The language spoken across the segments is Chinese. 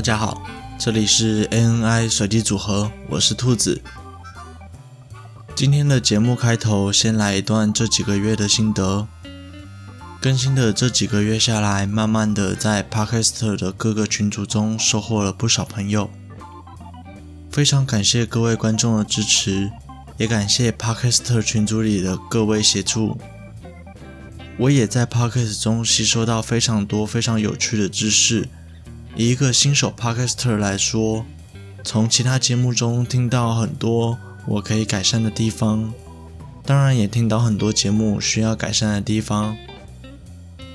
大家好，这里是 ANI 随机组合，我是兔子。今天的节目开头，先来一段这几个月的心得。更新的这几个月下来，慢慢的在 Podcast 的各个群组中收获了不少朋友。非常感谢各位观众的支持，也感谢 Podcast 群组里的各位协助。我也在 Podcast 中吸收到非常多非常有趣的知识。以一个新手 Podcaster 来说，从其他节目中听到很多。我可以改善的地方，当然也听到很多节目需要改善的地方，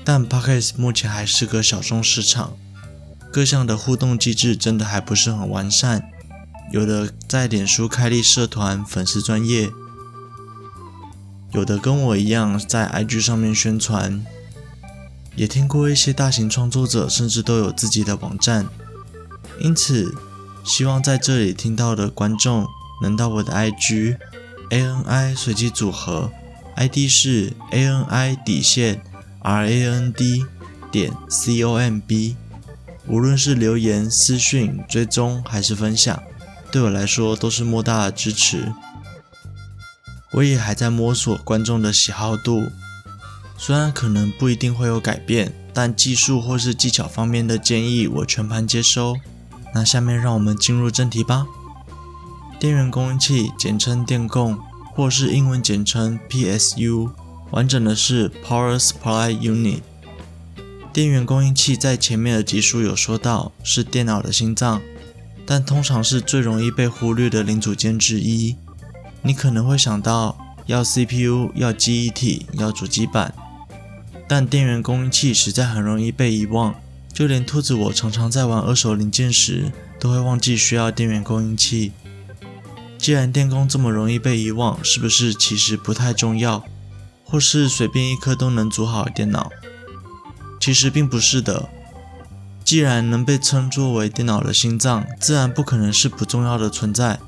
但 Podcast 目前还是个小众市场，各项的互动机制真的还不是很完善。有的在脸书开立社团、粉丝专页，有的跟我一样在 IG 上面宣传，也听过一些大型创作者甚至都有自己的网站。因此，希望在这里听到的观众。能到我的 IG ANI 随机组合，ID 是 ANI 底线 RAND 点 COMB。无论是留言、私讯、追踪还是分享，对我来说都是莫大的支持。我也还在摸索观众的喜好度，虽然可能不一定会有改变，但技术或是技巧方面的建议我全盘接收。那下面让我们进入正题吧。电源供应器，简称电供，或是英文简称 PSU，完整的是 Power Supply Unit。电源供应器在前面的集数有说到，是电脑的心脏，但通常是最容易被忽略的零组件之一。你可能会想到要 CPU、要记忆体、要主机板，但电源供应器实在很容易被遗忘，就连兔子我常常在玩二手零件时，都会忘记需要电源供应器。既然电工这么容易被遗忘，是不是其实不太重要，或是随便一颗都能组好电脑？其实并不是的。既然能被称作为电脑的心脏，自然不可能是不重要的存在。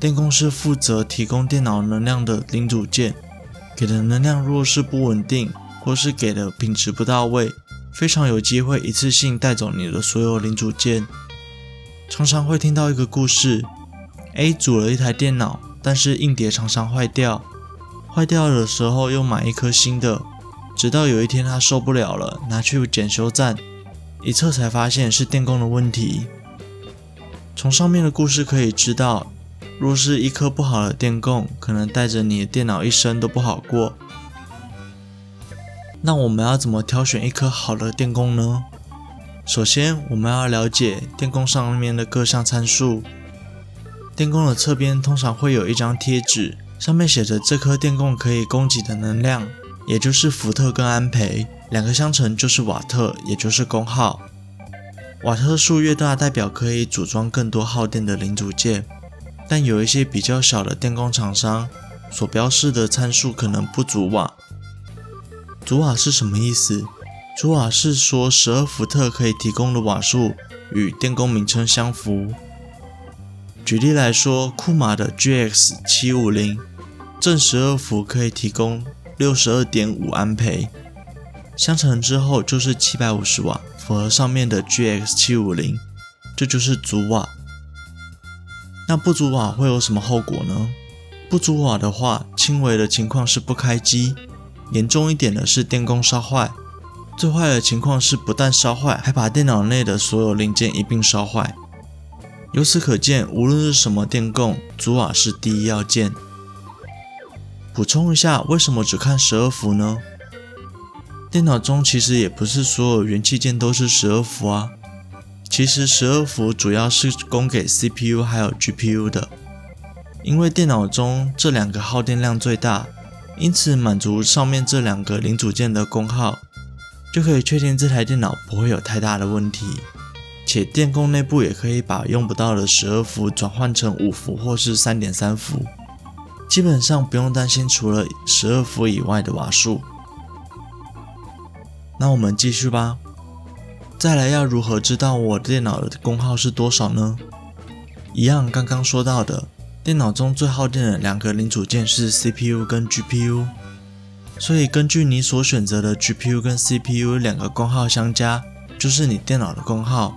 电工是负责提供电脑能量的零组件，给的能量若是不稳定，或是给的品质不到位，非常有机会一次性带走你的所有零组件。常常会听到一个故事。A 组了一台电脑，但是硬碟常常坏掉，坏掉的时候又买一颗新的，直到有一天他受不了了，拿去检修站，一测才发现是电供的问题。从上面的故事可以知道，若是一颗不好的电供，可能带着你的电脑一生都不好过。那我们要怎么挑选一颗好的电供呢？首先，我们要了解电供上面的各项参数。电供的侧边通常会有一张贴纸，上面写着这颗电供可以供给的能量，也就是伏特跟安培，两个相乘就是瓦特，也就是功耗。瓦特数越大，代表可以组装更多耗电的零组件。但有一些比较小的电供厂商所标示的参数可能不足瓦。足瓦是什么意思？足瓦是说十二伏特可以提供的瓦数与电工名称相符。举例来说，库马的 GX 七五零正十二伏可以提供六十二点五安培，相乘之后就是七百五十瓦，符合上面的 GX 七五零，这就是足瓦。那不足瓦会有什么后果呢？不足瓦的话，轻微的情况是不开机，严重一点的是电供烧坏，最坏的情况是不但烧坏，还把电脑内的所有零件一并烧坏。由此可见，无论是什么电供，足瓦是第一要件。补充一下，为什么只看十二伏呢？电脑中其实也不是所有元器件都是十二伏啊。其实十二伏主要是供给 CPU 还有 GPU 的，因为电脑中这两个耗电量最大，因此满足上面这两个零组件的功耗，就可以确定这台电脑不会有太大的问题。且电供内部也可以把用不到的十二伏转换成五伏或是三点三伏，基本上不用担心除了十二伏以外的瓦数。那我们继续吧。再来要如何知道我电脑的功耗是多少呢？一样刚刚说到的，电脑中最耗电的两个零组件是 CPU 跟 GPU，所以根据你所选择的 GPU 跟 CPU 两个功耗相加，就是你电脑的功耗。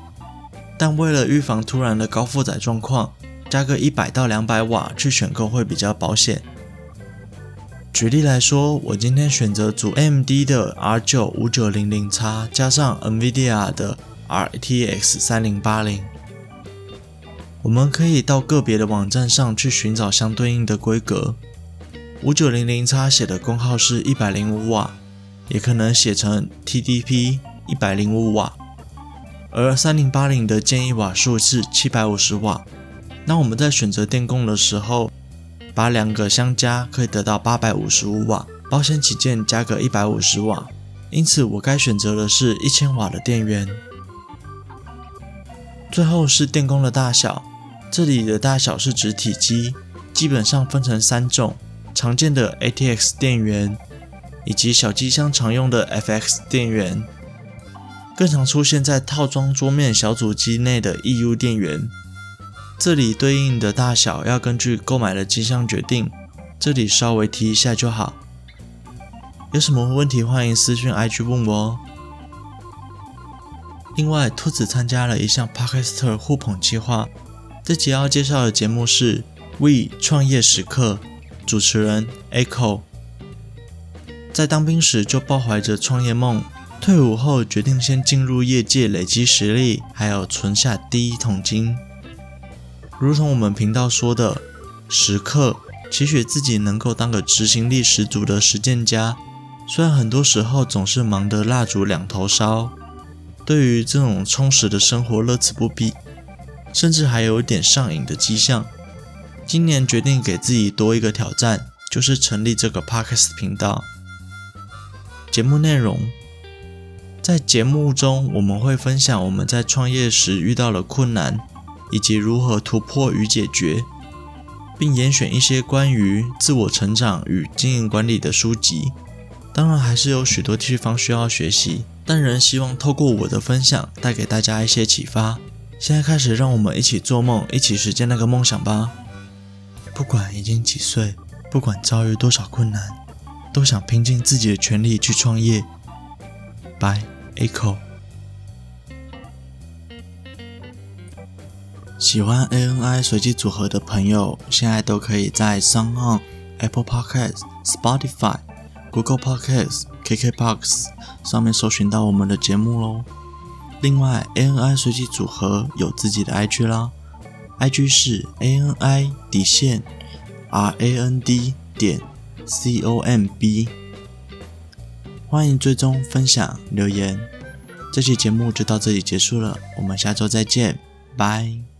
但为了预防突然的高负载状况，加个一百到两百瓦去选购会比较保险。举例来说，我今天选择组 AMD 的 R9 5900X 加上 NVIDIA 的 RTX 3080。我们可以到个别的网站上去寻找相对应的规格。5900X 写的功耗是一百零五瓦，也可能写成 TDP 一百零五瓦，而3080的建议瓦数是七百五十瓦。那我们在选择电供的时候，把两个相加，可以得到八百五十五瓦，保险起见加个一百五十瓦。因此，我该选择的是一千瓦的电源。最后是电供的大小，这里的大小是指体积，基本上分成三种：常见的 ATX 电源，以及小机箱常用的 FX 电源，更常出现在套装桌面小组机内的 EU 电源。这里对应的大小要根据购买的机箱决定，这里稍微提一下就好。有什么问题欢迎私讯 IG 问我哦。另外，兔子参加了一项 Podcaster 互捧计划，这集要介绍的节目是 We 创业时刻，主持人 Echo。在当兵时就抱怀着创业梦，退伍后决定先进入业界累积实力，还有存下第一桶金。如同我们频道说的，时刻期许自己能够当个执行力十足的实践家。虽然很多时候总是忙得蜡烛两头烧，对于这种充实的生活乐此不疲，甚至还有一点上瘾的迹象。今年决定给自己多一个挑战，就是成立这个 Podcast 频道。节目内容，在节目中我们会分享我们在创业时遇到的困难。以及如何突破与解决，并严选一些关于自我成长与经营管理的书籍。当然，还是有许多地方需要学习，但仍希望透过我的分享，带给大家一些启发。现在开始，让我们一起做梦，一起实现那个梦想吧。不管已经几岁，不管遭遇多少困难，都想拼尽自己的全力去创业。Bye, Echo。喜欢 ANI 随机组合的朋友，现在都可以在 SoundOn、Apple Podcasts、Spotify、Google Podcasts、KKBox 上面搜寻到我们的节目喽。另外，ANI 随机组合有自己的 IG 啦，IG 是 ANI 底线 RAND 点 COMB，欢迎追踪、分享、留言。这期节目就到这里结束了，我们下周再见，拜。